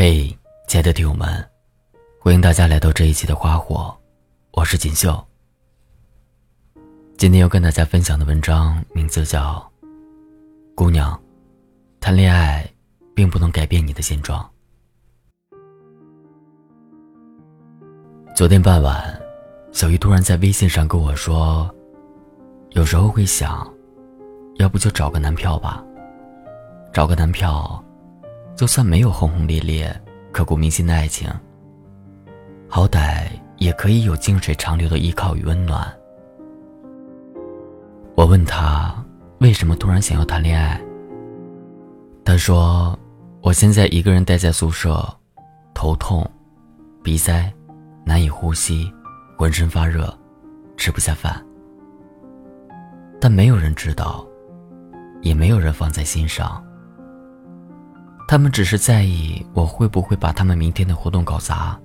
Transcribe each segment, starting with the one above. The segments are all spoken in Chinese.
嘿，亲爱的听友们，欢迎大家来到这一期的花火，我是锦绣。今天要跟大家分享的文章名字叫《姑娘，谈恋爱并不能改变你的现状》。昨天傍晚，小鱼突然在微信上跟我说：“有时候会想，要不就找个男票吧，找个男票。”就算没有轰轰烈烈、刻骨铭心的爱情，好歹也可以有静水长流的依靠与温暖。我问他为什么突然想要谈恋爱，他说：“我现在一个人待在宿舍，头痛、鼻塞、难以呼吸、浑身发热、吃不下饭，但没有人知道，也没有人放在心上。”他们只是在意我会不会把他们明天的活动搞砸。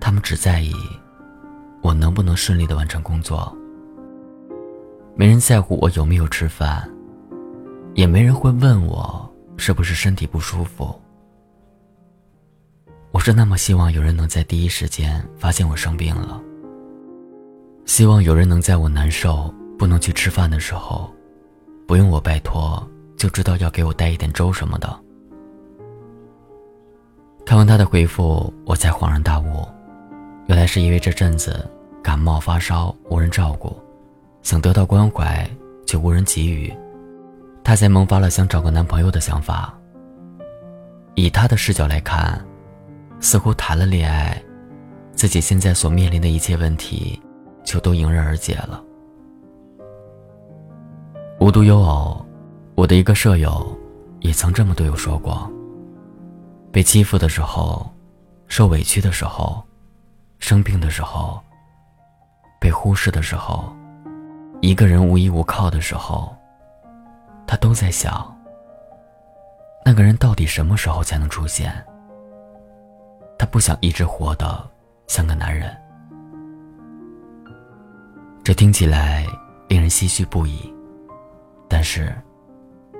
他们只在意我能不能顺利的完成工作。没人在乎我有没有吃饭，也没人会问我是不是身体不舒服。我是那么希望有人能在第一时间发现我生病了。希望有人能在我难受不能去吃饭的时候，不用我拜托就知道要给我带一点粥什么的。看完他的回复，我才恍然大悟，原来是因为这阵子感冒发烧无人照顾，想得到关怀却无人给予，他才萌发了想找个男朋友的想法。以他的视角来看，似乎谈了恋爱，自己现在所面临的一切问题就都迎刃而解了。无独有偶，我的一个舍友也曾这么对我说过。被欺负的时候，受委屈的时候，生病的时候，被忽视的时候，一个人无依无靠的时候，他都在想：那个人到底什么时候才能出现？他不想一直活得像个男人。这听起来令人唏嘘不已，但是，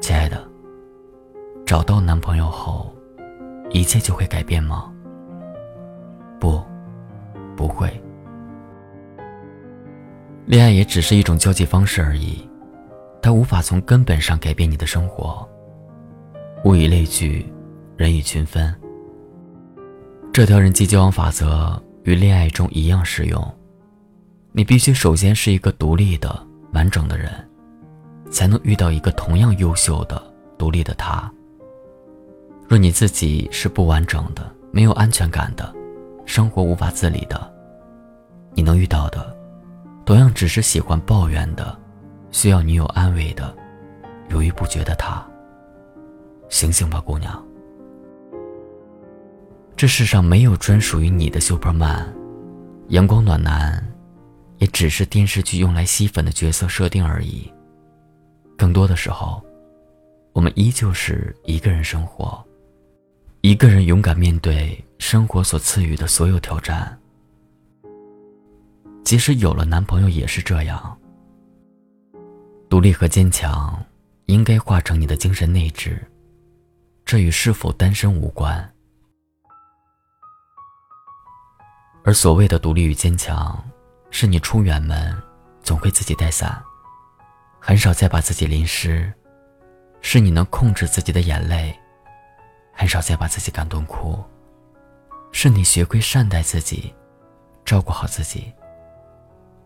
亲爱的，找到男朋友后。一切就会改变吗？不，不会。恋爱也只是一种交际方式而已，它无法从根本上改变你的生活。物以类聚，人以群分。这条人际交往法则与恋爱中一样适用。你必须首先是一个独立的、完整的人，才能遇到一个同样优秀的、独立的他。若你自己是不完整的、没有安全感的，生活无法自理的，你能遇到的，同样只是喜欢抱怨的、需要女友安慰的、犹豫不决的他。醒醒吧，姑娘！这世上没有专属于你的 Superman，阳光暖男，也只是电视剧用来吸粉的角色设定而已。更多的时候，我们依旧是一个人生活。一个人勇敢面对生活所赐予的所有挑战，即使有了男朋友也是这样。独立和坚强应该化成你的精神内质，这与是否单身无关。而所谓的独立与坚强，是你出远门总会自己带伞，很少再把自己淋湿，是你能控制自己的眼泪。很少再把自己感动哭，是你学会善待自己，照顾好自己。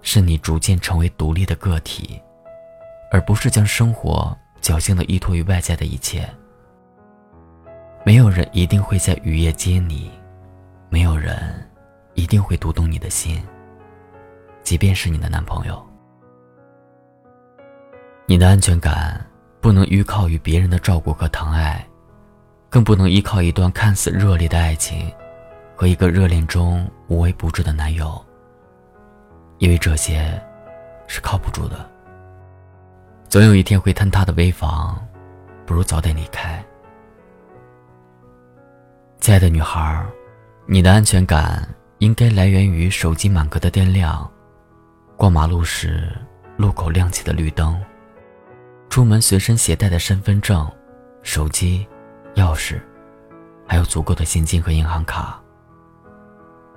是你逐渐成为独立的个体，而不是将生活侥幸的依托于外在的一切。没有人一定会在雨夜接你，没有人一定会读懂你的心，即便是你的男朋友。你的安全感不能依靠于别人的照顾和疼爱。更不能依靠一段看似热烈的爱情，和一个热恋中无微不至的男友，因为这些是靠不住的。总有一天会坍塌的危房，不如早点离开。亲爱的女孩，你的安全感应该来源于手机满格的电量，过马路时路口亮起的绿灯，出门随身携带的身份证、手机。钥匙，还有足够的现金和银行卡。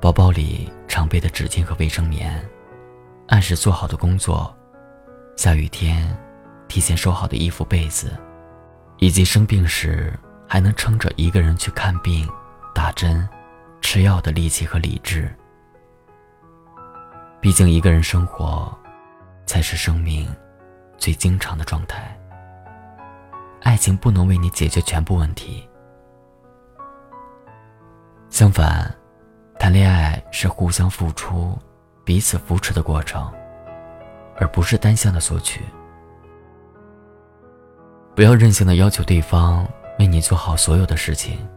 包包里常备的纸巾和卫生棉，按时做好的工作，下雨天提前收好的衣服被子，以及生病时还能撑着一个人去看病、打针、吃药的力气和理智。毕竟，一个人生活，才是生命最经常的状态。爱情不能为你解决全部问题。相反，谈恋爱是互相付出、彼此扶持的过程，而不是单向的索取。不要任性的要求对方为你做好所有的事情，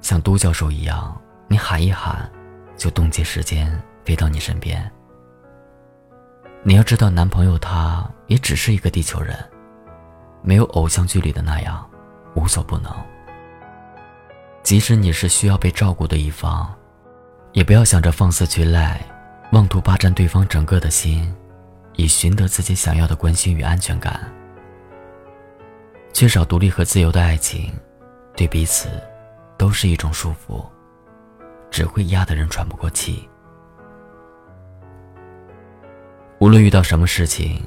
像都教授一样，你喊一喊，就冻结时间飞到你身边。你要知道，男朋友他也只是一个地球人，没有偶像剧里的那样无所不能。即使你是需要被照顾的一方，也不要想着放肆去赖，妄图霸占对方整个的心，以寻得自己想要的关心与安全感。缺少独立和自由的爱情，对彼此都是一种束缚，只会压得人喘不过气。无论遇到什么事情，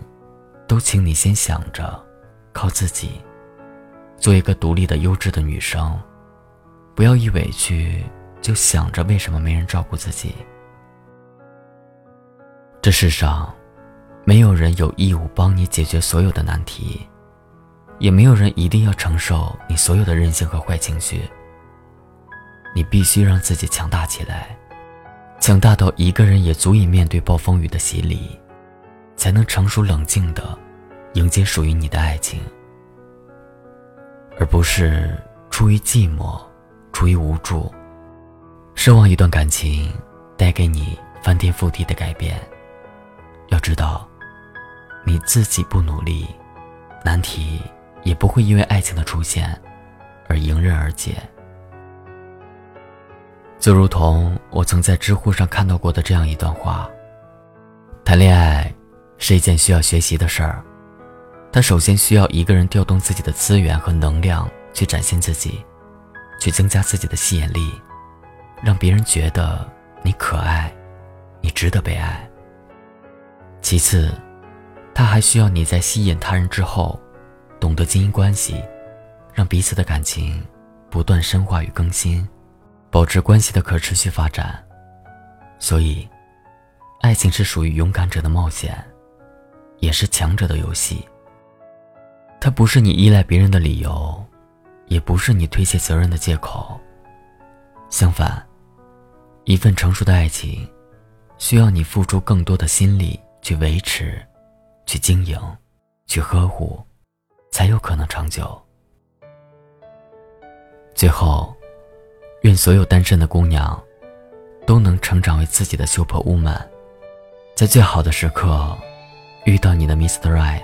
都请你先想着靠自己，做一个独立的、优质的女生，不要一委屈就想着为什么没人照顾自己。这世上，没有人有义务帮你解决所有的难题，也没有人一定要承受你所有的任性和坏情绪。你必须让自己强大起来，强大到一个人也足以面对暴风雨的洗礼。才能成熟冷静的迎接属于你的爱情，而不是出于寂寞、出于无助，奢望一段感情带给你翻天覆地的改变。要知道，你自己不努力，难题也不会因为爱情的出现而迎刃而解。就如同我曾在知乎上看到过的这样一段话：谈恋爱。是一件需要学习的事儿，他首先需要一个人调动自己的资源和能量去展现自己，去增加自己的吸引力，让别人觉得你可爱，你值得被爱。其次，他还需要你在吸引他人之后，懂得经营关系，让彼此的感情不断深化与更新，保持关系的可持续发展。所以，爱情是属于勇敢者的冒险。也是强者的游戏。它不是你依赖别人的理由，也不是你推卸责任的借口。相反，一份成熟的爱情，需要你付出更多的心力去维持、去经营、去呵护，才有可能长久。最后，愿所有单身的姑娘，都能成长为自己的修破 woman，在最好的时刻。遇到你的 Mr. Right，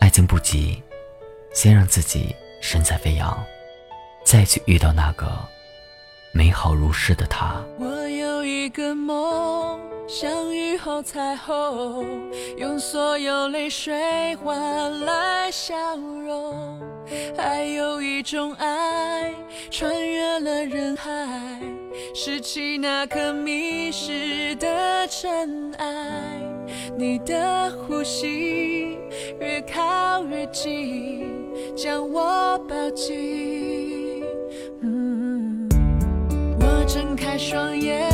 爱情不急，先让自己神采飞扬，再去遇到那个美好如诗的他。我有一个梦，像雨后彩虹，用所有泪水换来笑容。还有一种爱，穿越了人海，拾起那颗迷失的尘埃。你的呼吸越靠越近，将我抱紧。嗯我睁开双眼，